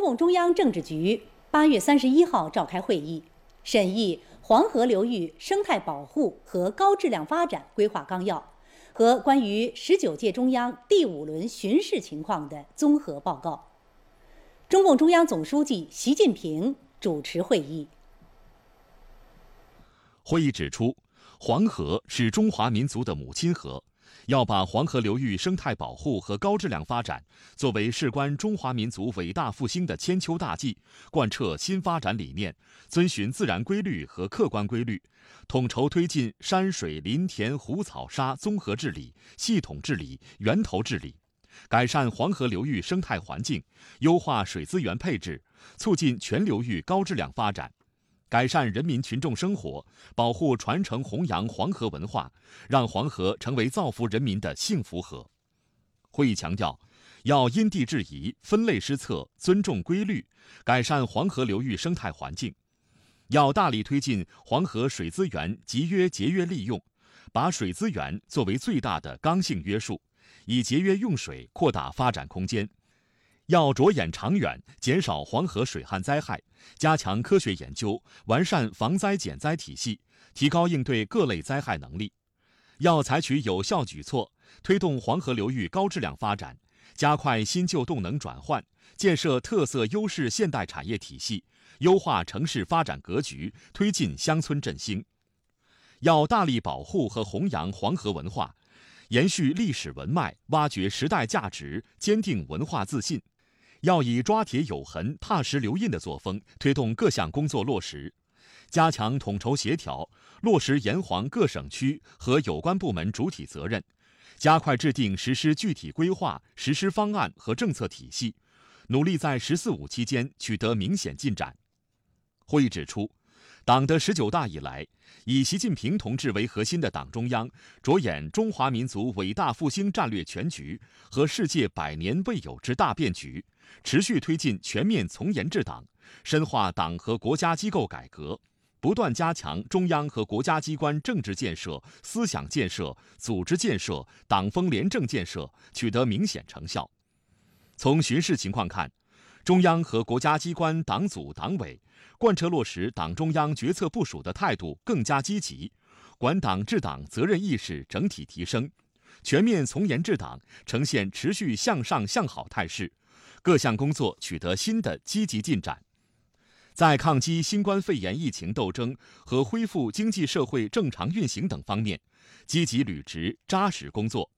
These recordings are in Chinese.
中共中央政治局八月三十一号召开会议，审议黄河流域生态保护和高质量发展规划纲要和关于十九届中央第五轮巡视情况的综合报告。中共中央总书记习近平主持会议。会议指出，黄河是中华民族的母亲河。要把黄河流域生态保护和高质量发展作为事关中华民族伟大复兴的千秋大计，贯彻新发展理念，遵循自然规律和客观规律，统筹推进山水林田湖草沙综合治理、系统治理、源头治理，改善黄河流域生态环境，优化水资源配置，促进全流域高质量发展。改善人民群众生活，保护传承弘扬黄河文化，让黄河成为造福人民的幸福河。会议强调，要因地制宜、分类施策，尊重规律，改善黄河流域生态环境；要大力推进黄河水资源集约节约利用，把水资源作为最大的刚性约束，以节约用水扩大发展空间。要着眼长远，减少黄河水旱灾害，加强科学研究，完善防灾减灾体系，提高应对各类灾害能力。要采取有效举措，推动黄河流域高质量发展，加快新旧动能转换，建设特色优势现代产业体系，优化城市发展格局，推进乡村振兴。要大力保护和弘扬黄河文化，延续历史文脉，挖掘时代价值，坚定文化自信。要以抓铁有痕、踏实留印的作风推动各项工作落实，加强统筹协调，落实沿黄各省区和有关部门主体责任，加快制定实施具体规划、实施方案和政策体系，努力在“十四五”期间取得明显进展。会议指出。党的十九大以来，以习近平同志为核心的党中央，着眼中华民族伟大复兴战略全局和世界百年未有之大变局，持续推进全面从严治党，深化党和国家机构改革，不断加强中央和国家机关政治建设、思想建设、组织建设、党风廉政建设，取得明显成效。从巡视情况看，中央和国家机关党组党委贯彻落实党中央决策部署的态度更加积极，管党治党责任意识整体提升，全面从严治党呈现持续向上向好态势，各项工作取得新的积极进展，在抗击新冠肺炎疫情斗争和恢复经济社会正常运行等方面，积极履职扎实工作。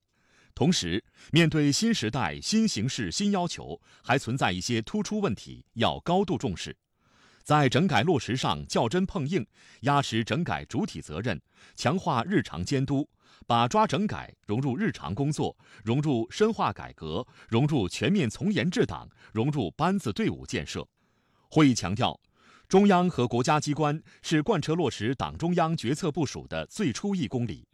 同时，面对新时代新形势新要求，还存在一些突出问题，要高度重视。在整改落实上较真碰硬，压实整改主体责任，强化日常监督，把抓整改融入日常工作，融入深化改革，融入全面从严治党，融入班子队伍建设。会议强调，中央和国家机关是贯彻落实党中央决策部署的最初一公里。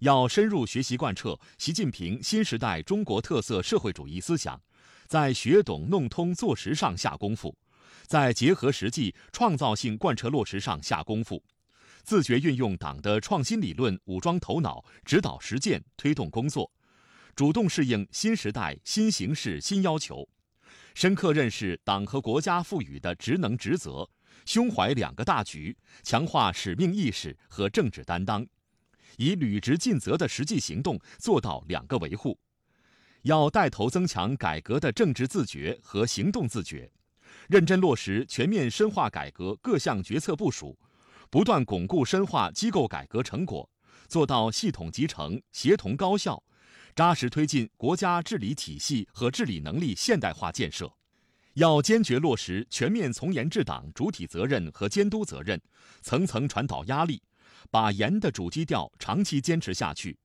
要深入学习贯彻习近平新时代中国特色社会主义思想，在学懂弄通做实上下功夫，在结合实际创造性贯彻落实上下功夫，自觉运用党的创新理论武装头脑，指导实践推动工作，主动适应新时代新形势新要求，深刻认识党和国家赋予的职能职责，胸怀两个大局，强化使命意识和政治担当。以履职尽责的实际行动做到两个维护，要带头增强改革的政治自觉和行动自觉，认真落实全面深化改革各项决策部署，不断巩固深化机构改革成果，做到系统集成、协同高效，扎实推进国家治理体系和治理能力现代化建设。要坚决落实全面从严治党主体责任和监督责任，层层传导压力。把严的主基调长期坚持下去，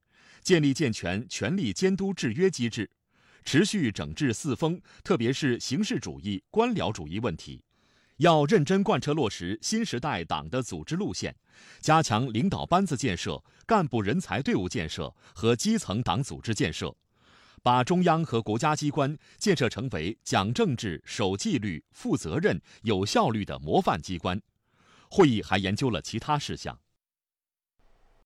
建立健全权力监督制约机制，持续整治四风，特别是形式主义、官僚主义问题。要认真贯彻落实新时代党的组织路线，加强领导班子建设、干部人才队伍建设和基层党组织建设，把中央和国家机关建设成为讲政治、守纪律、负责任、有效率的模范机关。会议还研究了其他事项。